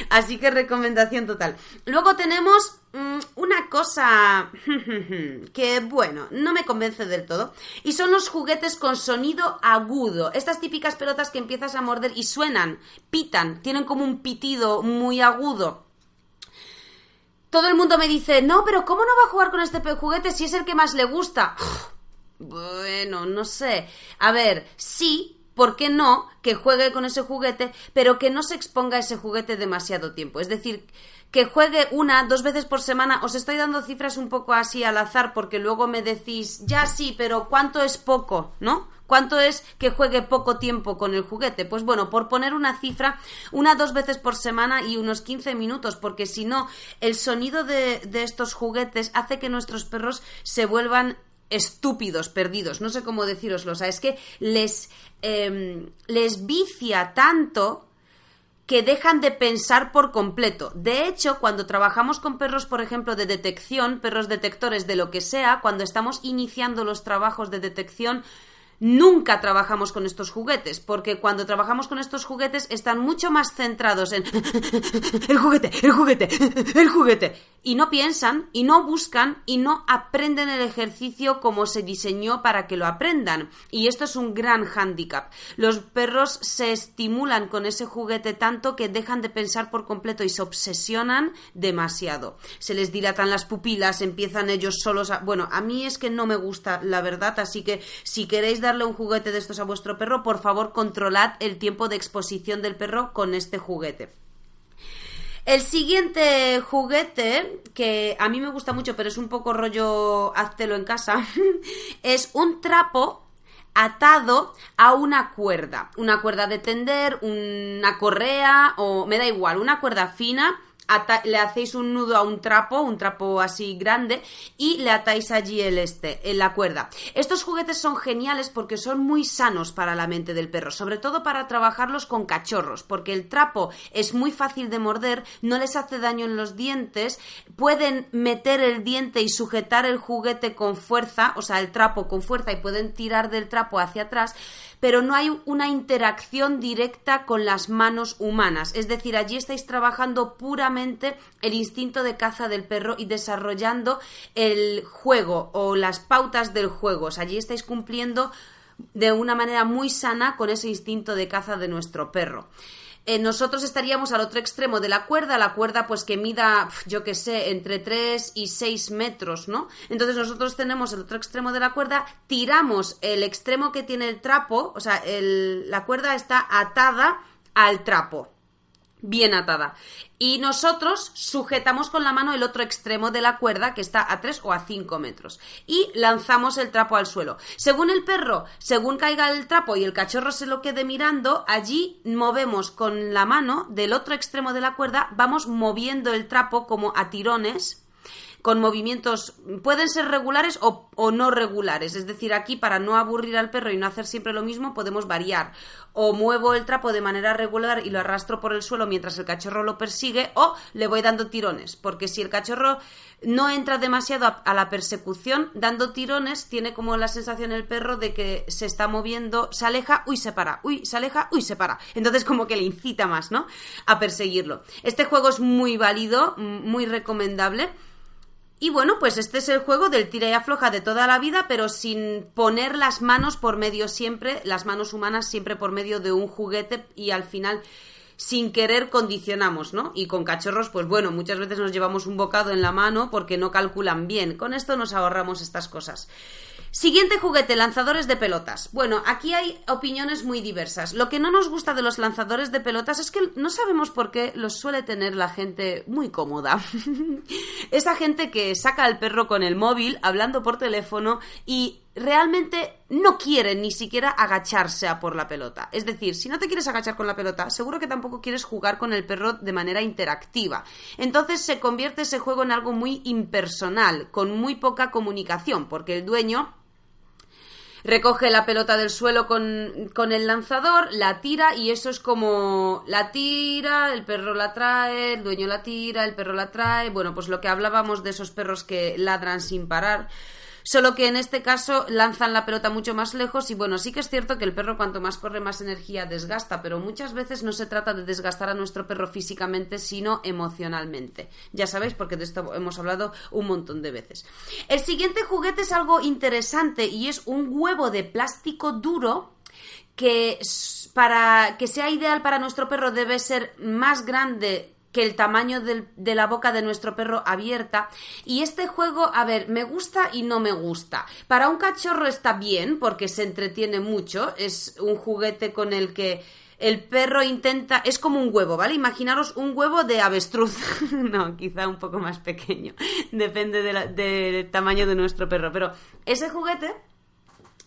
Así que recomendación total. Luego tenemos mm, una cosa que, bueno, no me convence del todo. Y son los juguetes con sonido agudo. Estas típicas pelotas que empiezas a morder y suenan, pitan, tienen como un pitido muy agudo todo el mundo me dice, no, pero ¿cómo no va a jugar con este juguete si es el que más le gusta? Bueno, no sé. A ver, sí, ¿por qué no que juegue con ese juguete, pero que no se exponga a ese juguete demasiado tiempo? Es decir, que juegue una, dos veces por semana. Os estoy dando cifras un poco así al azar porque luego me decís, ya sí, pero ¿cuánto es poco? ¿No? ¿Cuánto es que juegue poco tiempo con el juguete? Pues bueno, por poner una cifra, una dos veces por semana y unos 15 minutos, porque si no, el sonido de, estos juguetes hace que nuestros perros se vuelvan estúpidos, perdidos, no sé cómo deciroslo, o sea, es que les, em, les vicia tanto que dejan de pensar por completo. De hecho, cuando trabajamos con perros, por ejemplo, de detección, perros detectores de lo que sea, cuando estamos iniciando los trabajos de detección, nunca trabajamos con estos juguetes, porque cuando trabajamos con estos juguetes están mucho más centrados en el juguete, el juguete, el juguete, y no piensan, y no buscan, y no aprenden el ejercicio como se diseñó para que lo aprendan. Y esto es un gran hándicap. Los perros se estimulan con ese juguete tanto que dejan de pensar por completo y se obsesionan demasiado. Se les dilatan las pupilas, empiezan ellos solos a... Bueno, a mí es que no me gusta, la verdad, así que si queréis darle un juguete de estos a vuestro perro, por favor controlad el tiempo de exposición del perro con este juguete. El siguiente juguete, que a mí me gusta mucho, pero es un poco rollo háztelo en casa, es un trapo atado a una cuerda. Una cuerda de tender, una correa o me da igual, una cuerda fina le hacéis un nudo a un trapo, un trapo así grande, y le atáis allí el este, en la cuerda. Estos juguetes son geniales porque son muy sanos para la mente del perro, sobre todo para trabajarlos con cachorros, porque el trapo es muy fácil de morder, no les hace daño en los dientes, pueden meter el diente y sujetar el juguete con fuerza, o sea, el trapo con fuerza y pueden tirar del trapo hacia atrás, pero no hay una interacción directa con las manos humanas. Es decir, allí estáis trabajando puramente el instinto de caza del perro y desarrollando el juego o las pautas del juego. allí estáis cumpliendo de una manera muy sana con ese instinto de caza de nuestro perro. Eh, nosotros estaríamos al otro extremo de la cuerda, la cuerda pues que mida, yo qué sé, entre 3 y 6 metros, ¿no? Entonces nosotros tenemos el otro extremo de la cuerda, tiramos el extremo que tiene el trapo, o sea, la cuerda está atada al trapo bien atada. Y nosotros sujetamos con la mano el otro extremo de la cuerda que está a 3 o a 5 metros. Y lanzamos el trapo al suelo. Según el perro, según caiga el trapo y el cachorro se lo quede mirando, allí movemos con la mano del otro extremo de la cuerda, vamos moviendo el trapo como a tirones con movimientos, pueden ser regulares o, no regulares. Es decir, aquí para no aburrir al perro y no hacer siempre lo mismo, podemos variar. O muevo el trapo de manera regular y lo arrastro por el suelo mientras el cachorro lo persigue, o le voy dando tirones. Porque si el cachorro no entra demasiado a, la persecución, dando tirones, tiene como la sensación el perro de que se está moviendo, se aleja, uy, se para, uy, se aleja, uy, se para. Entonces como que le incita más, ¿no? A perseguirlo. Este juego es muy válido, muy recomendable Y bueno, pues este es el juego del tira y afloja de toda la vida, pero sin poner las manos por medio siempre, las manos humanas siempre por medio de un juguete y al final sin querer condicionamos, ¿no? Y con cachorros, pues bueno, muchas veces nos llevamos un bocado en la mano porque no calculan bien. Con esto nos ahorramos estas cosas. Siguiente juguete, lanzadores de pelotas. Bueno, aquí hay opiniones muy diversas. Lo que no nos gusta de los lanzadores de pelotas es que no sabemos por qué los suele tener la gente muy cómoda. Esa gente que saca al perro con el móvil, hablando por teléfono y realmente no quiere ni siquiera agacharse a por la pelota. Es decir, si no te quieres agachar con la pelota, seguro que tampoco quieres jugar con el perro de manera interactiva. Entonces se convierte ese juego en algo muy impersonal, con muy poca comunicación, porque el dueño recoge la pelota del suelo con, con, el lanzador, la tira y eso es como la tira, el perro la trae, el dueño la tira, el perro la trae. Bueno, pues lo que hablábamos de esos perros que ladran sin parar solo que en este caso lanzan la pelota mucho más lejos y bueno, sí que es cierto que el perro cuanto más corre más energía desgasta, pero muchas veces no se trata de desgastar a nuestro perro físicamente, sino emocionalmente. Ya sabéis, porque de esto hemos hablado un montón de veces. El siguiente juguete es algo interesante y es un huevo de plástico duro que para que sea ideal para nuestro perro debe ser más grande que el tamaño de la boca de nuestro perro abierta. Y este juego, a ver, me gusta y no me gusta. Para un cachorro está bien porque se entretiene mucho. Es un juguete con el que el perro intenta, es como un huevo, ¿vale? Imaginaros un huevo de avestruz, no, quizá un poco más pequeño, depende del tamaño de nuestro perro, pero ese juguete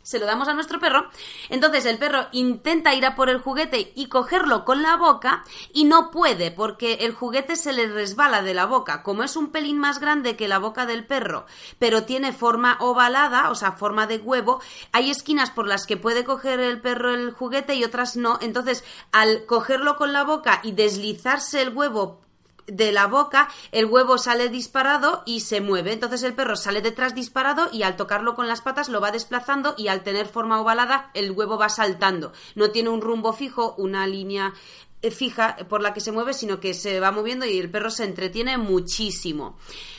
se lo damos a nuestro perro, entonces el perro intenta ir a por el juguete y cogerlo con la boca y no puede porque el juguete se le resbala de la boca. Como es un pelín más grande que la boca del perro, pero tiene forma ovalada, o sea, forma de huevo, hay esquinas por las que puede coger el perro el juguete y otras no. Entonces, al cogerlo con la boca y deslizarse el huevo de la boca, el huevo sale disparado y se mueve. Entonces el perro sale detrás disparado y al tocarlo con las patas lo va desplazando y al tener forma ovalada el huevo va saltando. No tiene un rumbo fijo, una línea eh, fija por la que se mueve, sino que se va moviendo y el perro se entretiene muchísimo.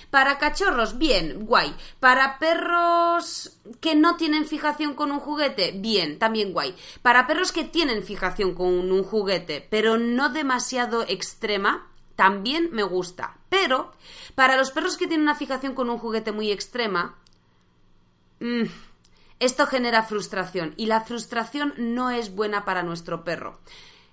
Para cachorros, bien, guay. Para perros que no tienen fijación con un juguete, bien, también guay. Para perros que tienen fijación con un juguete, pero no demasiado extrema, también me gusta. Pero para los perros que tienen una fijación con un juguete muy extrema, mm, esto genera frustración y la frustración no es buena para nuestro perro.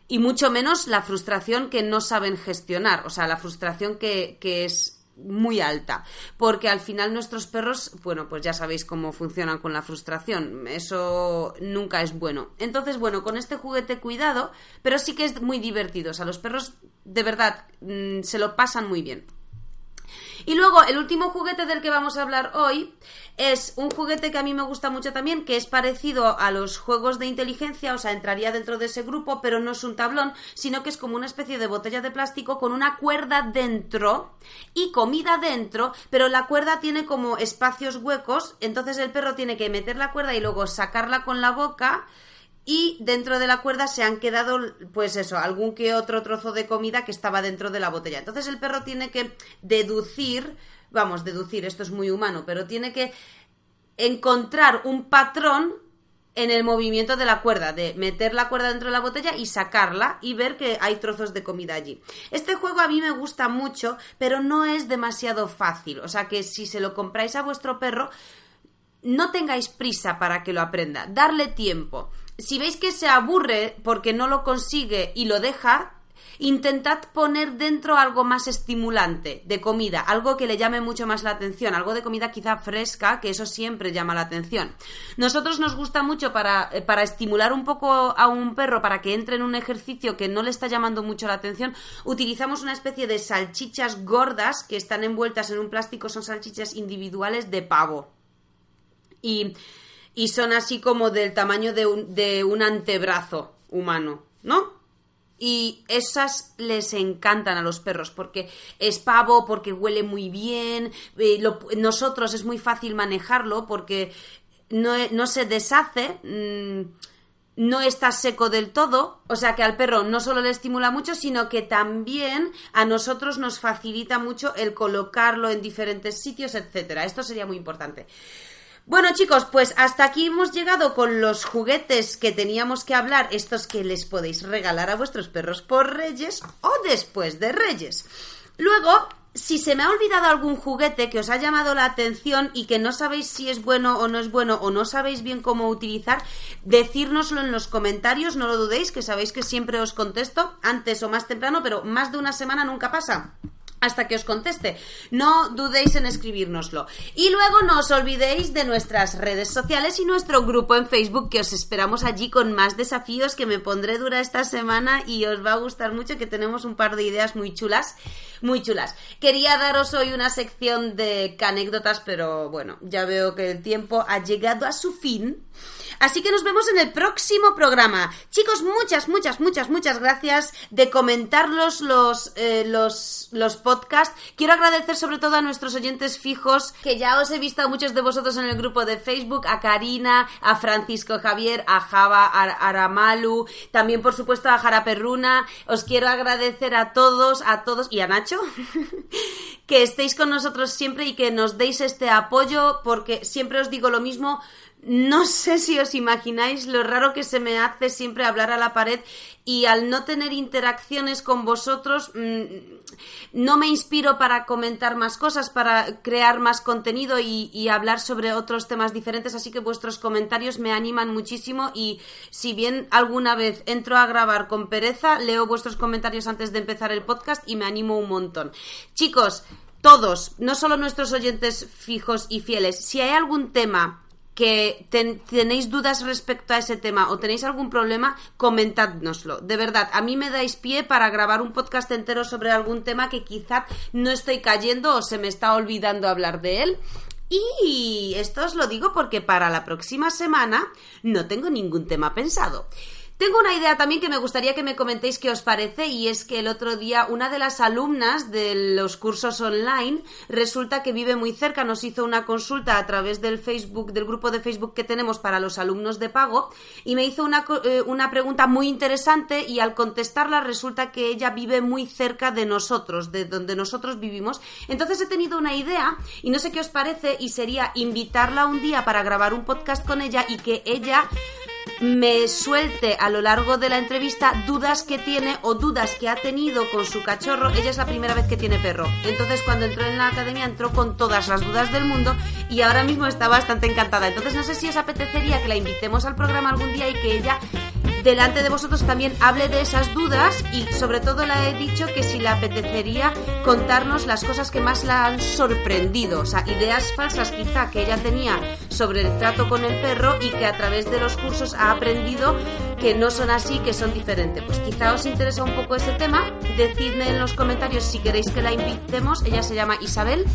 Y mucho menos la frustración que no saben gestionar, o sea, la frustración que, que es muy alta, porque al final nuestros perros, bueno, pues ya sabéis cómo funcionan con la frustración, eso nunca es bueno. Entonces, bueno, con este juguete cuidado, pero sí que es muy divertido, o sea, los perros de verdad mm, se lo pasan muy bien. Y luego el último juguete del que vamos a hablar hoy es un juguete que a mí me gusta mucho también, que es parecido a los juegos de inteligencia, o sea, entraría dentro de ese grupo, pero no es un tablón, sino que es como una especie de botella de plástico con una cuerda dentro y comida dentro, pero la cuerda tiene como espacios huecos, entonces el perro tiene que meter la cuerda y luego sacarla con la boca y dentro de la cuerda se han quedado, pues eso, algún que otro trozo de comida que estaba dentro de la botella. Entonces el perro tiene que deducir, vamos, deducir, esto es muy humano, pero tiene que encontrar un patrón en el movimiento de la cuerda, de meter la cuerda dentro de la botella y sacarla y ver que hay trozos de comida allí. Este juego a mí me gusta mucho, pero no es demasiado fácil. O sea que si se lo compráis a vuestro perro, no tengáis prisa para que lo aprenda, darle tiempo si veis que se aburre porque no lo consigue y lo deja, intentad poner dentro algo más estimulante de comida, algo que le llame mucho más la atención, algo de comida quizá fresca, que eso siempre llama la atención. Nosotros nos gusta mucho para, eh, para estimular un poco a un perro para que entre en un ejercicio que no le está llamando mucho la atención, utilizamos una especie de salchichas gordas que están envueltas en un plástico, son salchichas individuales de pavo. Y y son así como del tamaño de un, de un antebrazo humano, ¿no? Y esas les encantan a los perros porque es pavo, porque huele muy bien. Eh, nosotros es muy fácil manejarlo porque no, no se deshace. Mm, no está seco del todo, o sea que al perro no solo le estimula mucho, sino que también a nosotros nos facilita mucho el colocarlo en diferentes sitios, etcétera. Esto sería muy importante. Bueno chicos, pues hasta aquí hemos llegado con los juguetes que teníamos que hablar, estos que les podéis regalar a vuestros perros por Reyes o después de Reyes. Luego, si se me ha olvidado algún juguete que os ha llamado la atención y que no sabéis si es bueno o no es bueno o no sabéis bien cómo utilizar, decírnoslo en los comentarios, no lo dudéis, que sabéis que siempre os contesto, antes o más temprano, pero más de una semana nunca pasa hasta que os conteste. No dudéis en escribírnoslo. Y luego no os olvidéis de nuestras redes sociales y nuestro grupo en Facebook que os esperamos allí con más desafíos que me pondré dura esta semana y os va a gustar mucho que tenemos un par de ideas muy chulas, muy chulas. Quería daros hoy una sección de anécdotas, pero bueno, ya veo que el tiempo ha llegado a su fin. Así que nos vemos en el próximo programa. Chicos, muchas, muchas, muchas, muchas gracias de comentarlos los, eh, los, los podcasts. Quiero agradecer sobre todo a nuestros oyentes fijos, que ya os he visto a muchos de vosotros en el grupo de Facebook, a Karina, a Francisco Javier, a Java, a Aramalu, también por supuesto a Jara Perruna. Os quiero agradecer a todos, a todos y a Nacho, que estéis con nosotros siempre y que nos deis este apoyo, porque siempre os digo lo mismo no sé si os imagináis lo raro que se me hace siempre hablar a la pared y al no tener interacciones con vosotros mm, no me inspiro para comentar más cosas, para crear más contenido y, y, hablar sobre otros temas diferentes, así que vuestros comentarios me animan muchísimo y si bien alguna vez entro a grabar con pereza, leo vuestros comentarios antes de empezar el podcast y me animo un montón. Chicos, todos, no solo nuestros oyentes fijos y fieles, si hay algún tema que tenéis dudas respecto a ese tema o tenéis algún problema, comentádnoslo. De verdad, a mí me dais pie para grabar un podcast entero sobre algún tema que quizá no estoy cayendo o se me está olvidando hablar de él. Y esto os lo digo porque para la próxima semana no tengo ningún tema pensado. Tengo una idea también que me gustaría que me comentéis qué os parece y es que el otro día una de las alumnas de los cursos online resulta que vive muy cerca, nos hizo una consulta a través del Facebook, del grupo de Facebook que tenemos para los alumnos de pago y me hizo una, eh, una pregunta muy interesante y al contestarla resulta que ella vive muy cerca de nosotros, de donde nosotros vivimos. Entonces he tenido una idea y no sé qué os parece y sería invitarla un día para grabar un podcast con ella y que ella me suelte a lo largo de la entrevista dudas que tiene o dudas que ha tenido con su cachorro. Ella es la primera vez que tiene perro. Entonces cuando entró en la academia entró con todas las dudas del mundo y ahora mismo está bastante encantada. Entonces no sé si os apetecería que la invitemos al programa algún día y que ella delante de vosotros también hable de esas dudas y sobre todo le he dicho que si le apetecería contarnos las cosas que más la han sorprendido, o sea, ideas falsas quizá que ella tenía sobre el trato con el perro y que a través de los cursos ha aprendido que no son así, que son diferentes. Pues quizá os interesa un poco ese tema, decidme en los comentarios si queréis que la invitemos, ella se llama Isabel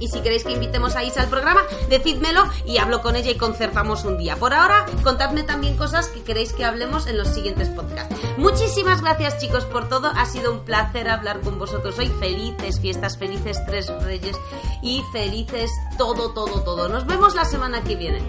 y si queréis que invitemos a Isa al programa, decídmelo y hablo con ella y concertamos un día. Por ahora, contadme también cosas que queréis que hablemos en los siguientes podcasts. Muchísimas gracias chicos por todo, ha sido un placer hablar con vosotros hoy. Felices fiestas, felices tres reyes y felices todo, todo, todo. Nos vemos la semana que viene.